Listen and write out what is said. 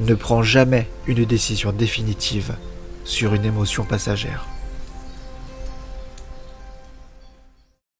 Ne prend jamais une décision définitive sur une émotion passagère.